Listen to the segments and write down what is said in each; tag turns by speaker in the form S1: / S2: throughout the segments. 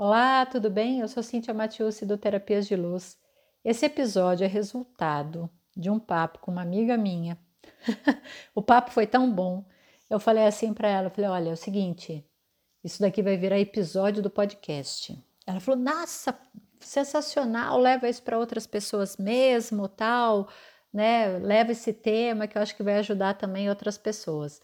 S1: Olá, tudo bem? Eu sou Cíntia Matiusi do Terapias de Luz. Esse episódio é resultado de um papo com uma amiga minha. o papo foi tão bom. Eu falei assim para ela, falei: "Olha, é o seguinte, isso daqui vai virar episódio do podcast". Ela falou: "Nossa, sensacional, leva isso para outras pessoas mesmo, tal, né? Leva esse tema que eu acho que vai ajudar também outras pessoas".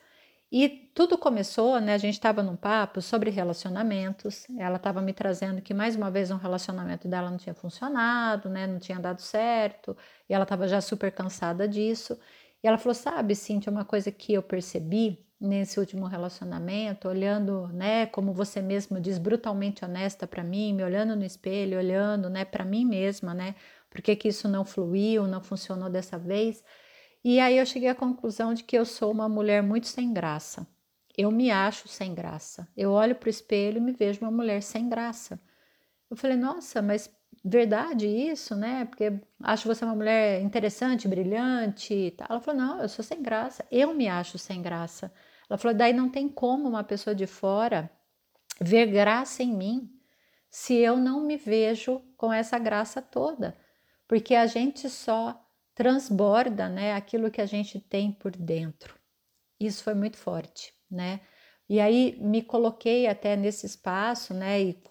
S1: E tudo começou, né? A gente estava num papo sobre relacionamentos. Ela estava me trazendo que mais uma vez um relacionamento dela não tinha funcionado, né? Não tinha dado certo. E ela estava já super cansada disso. E ela falou: Sabe, Cintia, uma coisa que eu percebi nesse último relacionamento, olhando, né, como você mesmo diz, brutalmente honesta para mim, me olhando no espelho, olhando, né, para mim mesma, né, por que que isso não fluiu, não funcionou dessa vez? E aí eu cheguei à conclusão de que eu sou uma mulher muito sem graça. Eu me acho sem graça. Eu olho para o espelho e me vejo uma mulher sem graça. Eu falei, nossa, mas verdade isso, né? Porque acho você uma mulher interessante, brilhante. Ela falou, não, eu sou sem graça. Eu me acho sem graça. Ela falou, daí não tem como uma pessoa de fora ver graça em mim se eu não me vejo com essa graça toda. Porque a gente só transborda, né, aquilo que a gente tem por dentro. Isso foi muito forte, né? E aí me coloquei até nesse espaço, né, e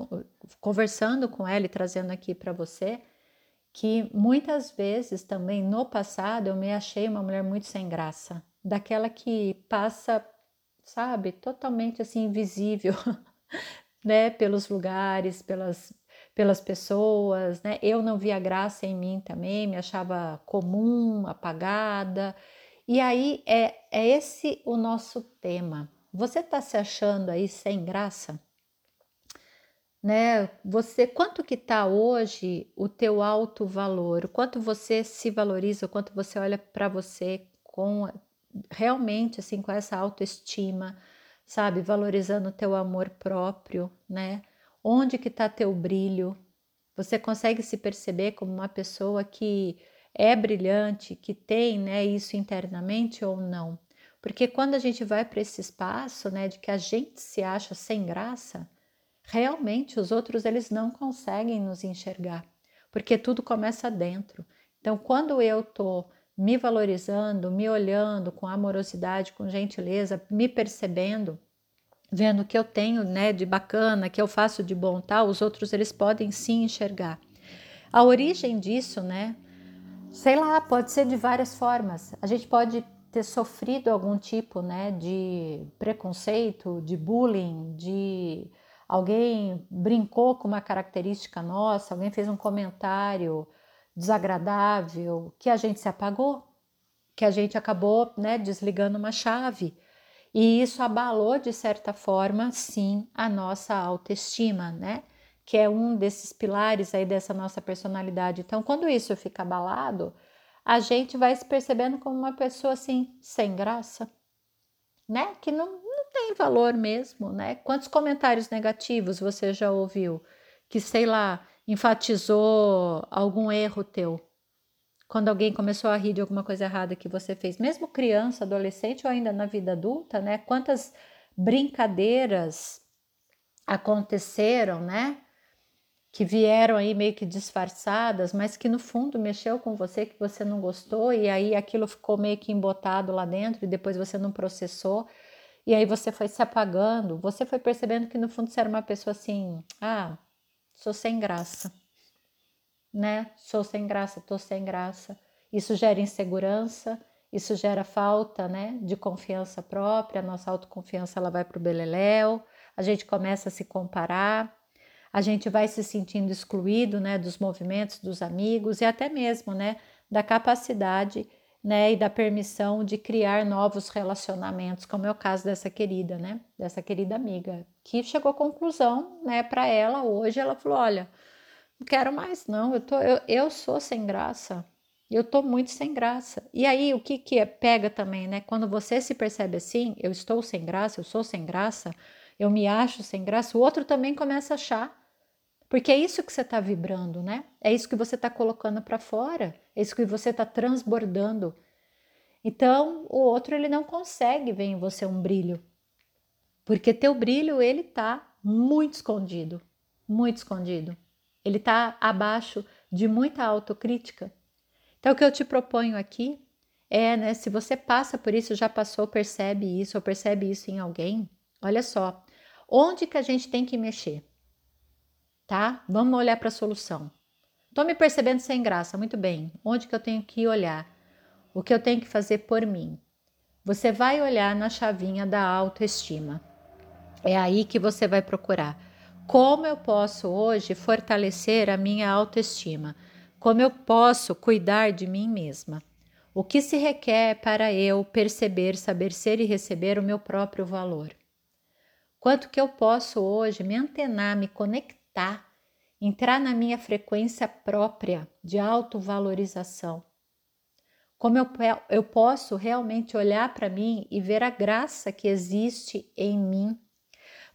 S1: conversando com ela e trazendo aqui para você que muitas vezes também no passado eu me achei uma mulher muito sem graça, daquela que passa, sabe, totalmente assim invisível, né, pelos lugares, pelas pelas pessoas, né? Eu não via graça em mim também, me achava comum, apagada. E aí é, é esse o nosso tema. Você está se achando aí sem graça? Né? Você quanto que está hoje o teu alto valor? O quanto você se valoriza? O quanto você olha para você com realmente assim com essa autoestima, sabe, valorizando o teu amor próprio, né? Onde que está teu brilho? Você consegue se perceber como uma pessoa que é brilhante, que tem, né, isso internamente ou não? Porque quando a gente vai para esse espaço, né, de que a gente se acha sem graça, realmente os outros eles não conseguem nos enxergar, porque tudo começa dentro. Então, quando eu tô me valorizando, me olhando com amorosidade, com gentileza, me percebendo, vendo o que eu tenho, né, de bacana, que eu faço de bom, tal, os outros eles podem sim enxergar. A origem disso, né, sei lá, pode ser de várias formas. A gente pode ter sofrido algum tipo, né, de preconceito, de bullying, de alguém brincou com uma característica nossa, alguém fez um comentário desagradável, que a gente se apagou, que a gente acabou, né, desligando uma chave e isso abalou, de certa forma, sim, a nossa autoestima, né? Que é um desses pilares aí dessa nossa personalidade. Então, quando isso fica abalado, a gente vai se percebendo como uma pessoa assim, sem graça, né? Que não, não tem valor mesmo, né? Quantos comentários negativos você já ouviu que, sei lá, enfatizou algum erro teu? Quando alguém começou a rir de alguma coisa errada que você fez, mesmo criança, adolescente ou ainda na vida adulta, né? Quantas brincadeiras aconteceram, né? Que vieram aí meio que disfarçadas, mas que no fundo mexeu com você, que você não gostou, e aí aquilo ficou meio que embotado lá dentro e depois você não processou, e aí você foi se apagando, você foi percebendo que no fundo você era uma pessoa assim, ah, sou sem graça né? Sou sem graça, tô sem graça. Isso gera insegurança, isso gera falta, né, de confiança própria. Nossa autoconfiança ela vai para o beleléu. A gente começa a se comparar. A gente vai se sentindo excluído, né, dos movimentos dos amigos e até mesmo, né, da capacidade, né, e da permissão de criar novos relacionamentos, como é o caso dessa querida, né, dessa querida amiga, que chegou à conclusão, né, para ela hoje, ela falou, olha, não quero mais, não. Eu, tô, eu, eu sou sem graça. Eu tô muito sem graça. E aí, o que que é, pega também, né? Quando você se percebe assim, eu estou sem graça, eu sou sem graça, eu me acho sem graça, o outro também começa a achar. Porque é isso que você está vibrando, né? É isso que você está colocando para fora, é isso que você está transbordando. Então, o outro ele não consegue ver em você um brilho, porque teu brilho ele tá muito escondido, muito escondido. Ele está abaixo de muita autocrítica. Então, o que eu te proponho aqui é, né, se você passa por isso, já passou, percebe isso, ou percebe isso em alguém, olha só, onde que a gente tem que mexer? Tá? Vamos olhar para a solução. Estou me percebendo sem graça, muito bem. Onde que eu tenho que olhar? O que eu tenho que fazer por mim? Você vai olhar na chavinha da autoestima. É aí que você vai procurar. Como eu posso hoje fortalecer a minha autoestima? Como eu posso cuidar de mim mesma? O que se requer para eu perceber, saber ser e receber o meu próprio valor? Quanto que eu posso hoje me antenar, me conectar, entrar na minha frequência própria de autovalorização? Como eu, eu posso realmente olhar para mim e ver a graça que existe em mim?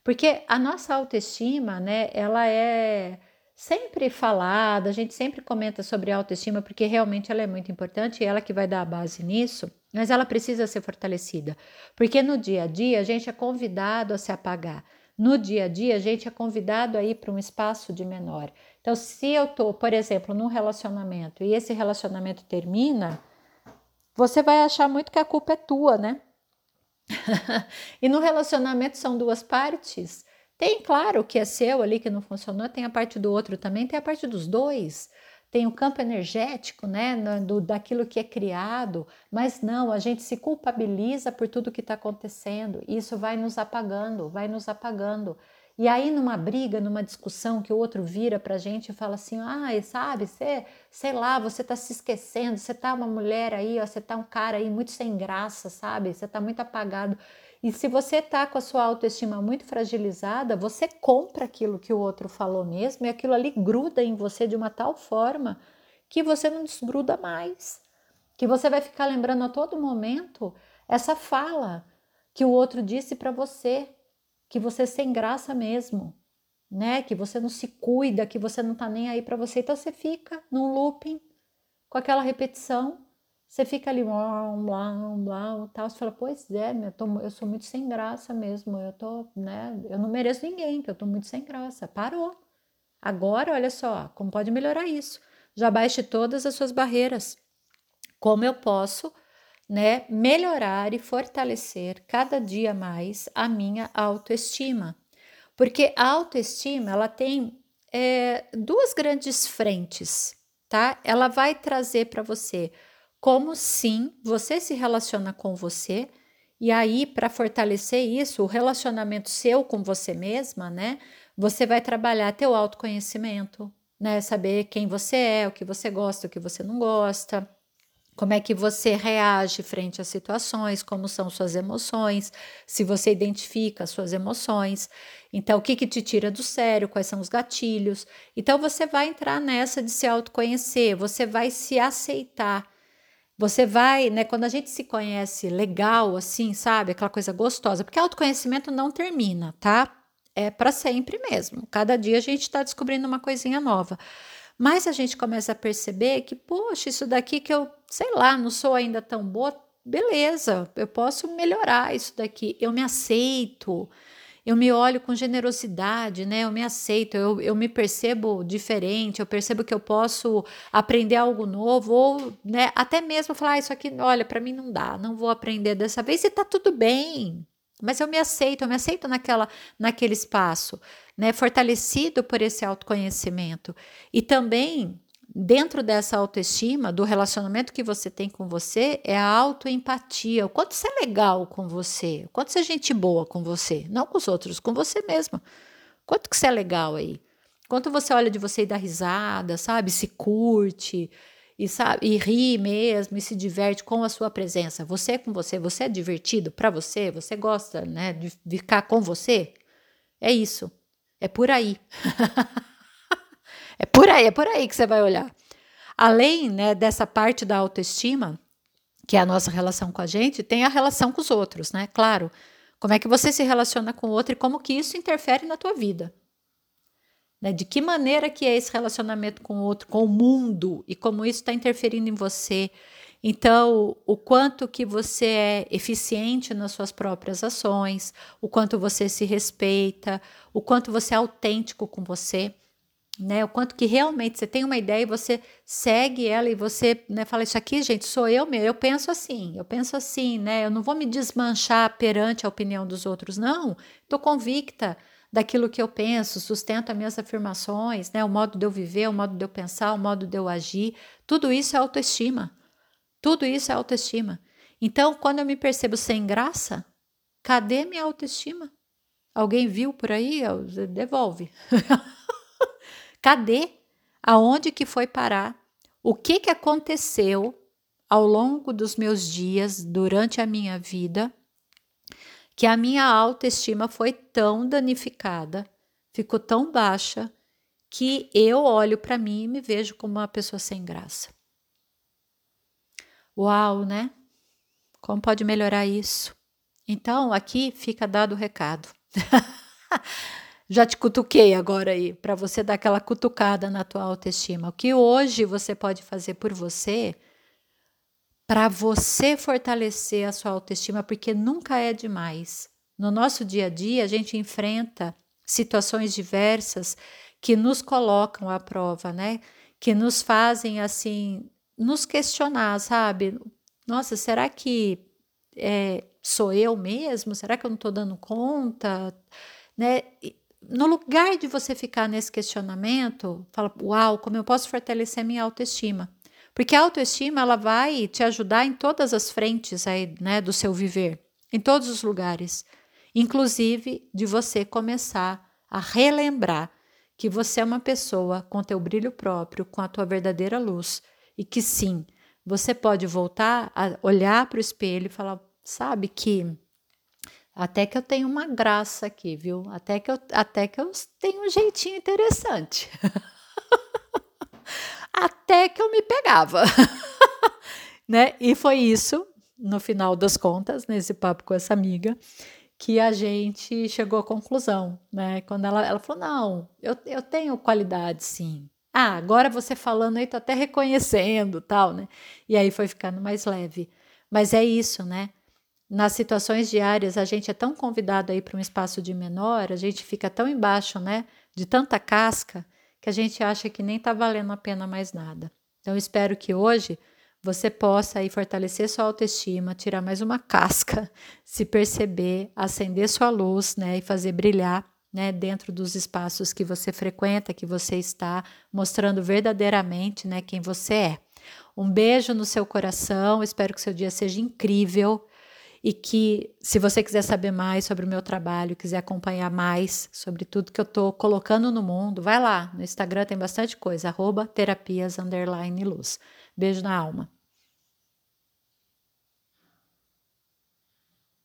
S1: Porque a nossa autoestima, né, ela é sempre falada, a gente sempre comenta sobre autoestima porque realmente ela é muito importante e ela que vai dar a base nisso, mas ela precisa ser fortalecida, porque no dia a dia a gente é convidado a se apagar. No dia a dia a gente é convidado a ir para um espaço de menor. Então, se eu tô, por exemplo, num relacionamento e esse relacionamento termina, você vai achar muito que a culpa é tua, né? e no relacionamento são duas partes. Tem, claro, o que é seu ali que não funcionou, tem a parte do outro também, tem a parte dos dois. Tem o campo energético, né, do, daquilo que é criado, mas não, a gente se culpabiliza por tudo que está acontecendo. Isso vai nos apagando, vai nos apagando. E aí, numa briga, numa discussão, que o outro vira para a gente e fala assim: ah, sabe, você, sei lá, você está se esquecendo, você tá uma mulher aí, você tá um cara aí muito sem graça, sabe? Você tá muito apagado. E se você está com a sua autoestima muito fragilizada, você compra aquilo que o outro falou mesmo e aquilo ali gruda em você de uma tal forma que você não desgruda mais. Que você vai ficar lembrando a todo momento essa fala que o outro disse para você, que você é sem graça mesmo, né? Que você não se cuida, que você não tá nem aí para você. Então você fica num looping com aquela repetição você fica ali, blá, blá, blá, tal, você fala, pois é, eu, tô, eu sou muito sem graça mesmo, eu tô, né, eu não mereço ninguém, que eu tô muito sem graça. Parou. Agora, olha só, como pode melhorar isso? Já baixe todas as suas barreiras. Como eu posso, né, melhorar e fortalecer cada dia mais a minha autoestima? Porque a autoestima, ela tem é, duas grandes frentes, tá? Ela vai trazer para você como sim você se relaciona com você. E aí, para fortalecer isso, o relacionamento seu com você mesma, né? Você vai trabalhar teu autoconhecimento, né? Saber quem você é, o que você gosta, o que você não gosta, como é que você reage frente às situações, como são suas emoções, se você identifica as suas emoções. Então, o que, que te tira do sério, quais são os gatilhos. Então, você vai entrar nessa de se autoconhecer, você vai se aceitar você vai, né, quando a gente se conhece legal, assim, sabe, aquela coisa gostosa, porque autoconhecimento não termina, tá? É para sempre mesmo. Cada dia a gente está descobrindo uma coisinha nova. Mas a gente começa a perceber que, poxa, isso daqui que eu, sei lá, não sou ainda tão boa, beleza, eu posso melhorar isso daqui. Eu me aceito, eu me olho com generosidade, né? Eu me aceito, eu, eu me percebo diferente, eu percebo que eu posso aprender algo novo, ou né, até mesmo falar, ah, isso aqui, olha, para mim não dá, não vou aprender dessa vez e tá tudo bem. Mas eu me aceito, eu me aceito naquela, naquele espaço, né? Fortalecido por esse autoconhecimento. E também dentro dessa autoestima, do relacionamento que você tem com você, é a autoempatia. O quanto você é legal com você, o quanto você é gente boa com você, não com os outros, com você mesmo. Quanto que você é legal aí? Quanto você olha de você e dá risada, sabe? Se curte e sabe e ri mesmo e se diverte com a sua presença. Você é com você, você é divertido para você, você gosta, né, de ficar com você? É isso. É por aí. É por aí, é por aí que você vai olhar. Além né, dessa parte da autoestima, que é a nossa relação com a gente, tem a relação com os outros, né? Claro. Como é que você se relaciona com o outro e como que isso interfere na tua vida. Né? De que maneira que é esse relacionamento com o outro, com o mundo, e como isso está interferindo em você, Então, o quanto que você é eficiente nas suas próprias ações, o quanto você se respeita, o quanto você é autêntico com você, né? O quanto que realmente você tem uma ideia e você segue ela e você, né, fala isso aqui, gente, sou eu mesmo, eu penso assim, eu penso assim, né? Eu não vou me desmanchar perante a opinião dos outros, não. Estou convicta daquilo que eu penso, sustento as minhas afirmações, né? O modo de eu viver, o modo de eu pensar, o modo de eu agir, tudo isso é autoestima. Tudo isso é autoestima. Então, quando eu me percebo sem graça, cadê minha autoestima? Alguém viu por aí? Devolve. cadê? Aonde que foi parar? O que que aconteceu ao longo dos meus dias, durante a minha vida, que a minha autoestima foi tão danificada, ficou tão baixa, que eu olho para mim e me vejo como uma pessoa sem graça. Uau, né? Como pode melhorar isso? Então, aqui fica dado o recado. Já te cutuquei agora aí, para você dar aquela cutucada na tua autoestima. O que hoje você pode fazer por você, para você fortalecer a sua autoestima, porque nunca é demais. No nosso dia a dia, a gente enfrenta situações diversas que nos colocam à prova, né? Que nos fazem assim nos questionar, sabe? Nossa, será que é, sou eu mesmo? Será que eu não estou dando conta? Né? No lugar de você ficar nesse questionamento, fala, uau, como eu posso fortalecer minha autoestima? Porque a autoestima ela vai te ajudar em todas as frentes aí, né, do seu viver, em todos os lugares, inclusive de você começar a relembrar que você é uma pessoa com teu brilho próprio, com a tua verdadeira luz e que sim, você pode voltar a olhar para o espelho e falar, sabe que até que eu tenho uma graça aqui, viu? Até que eu, até que eu tenho um jeitinho interessante. até que eu me pegava. né? E foi isso, no final das contas, nesse papo com essa amiga, que a gente chegou à conclusão, né? Quando ela, ela falou: não, eu, eu tenho qualidade, sim. Ah, agora você falando aí, tô até reconhecendo, tal, né? E aí foi ficando mais leve. Mas é isso, né? Nas situações diárias, a gente é tão convidado aí para um espaço de menor, a gente fica tão embaixo, né? De tanta casca, que a gente acha que nem tá valendo a pena mais nada. Então, espero que hoje você possa aí fortalecer sua autoestima, tirar mais uma casca, se perceber, acender sua luz, né? E fazer brilhar né, dentro dos espaços que você frequenta, que você está, mostrando verdadeiramente né, quem você é. Um beijo no seu coração, espero que seu dia seja incrível e que, se você quiser saber mais sobre o meu trabalho, quiser acompanhar mais sobre tudo que eu estou colocando no mundo, vai lá, no Instagram tem bastante coisa, arroba terapias luz. Beijo na alma.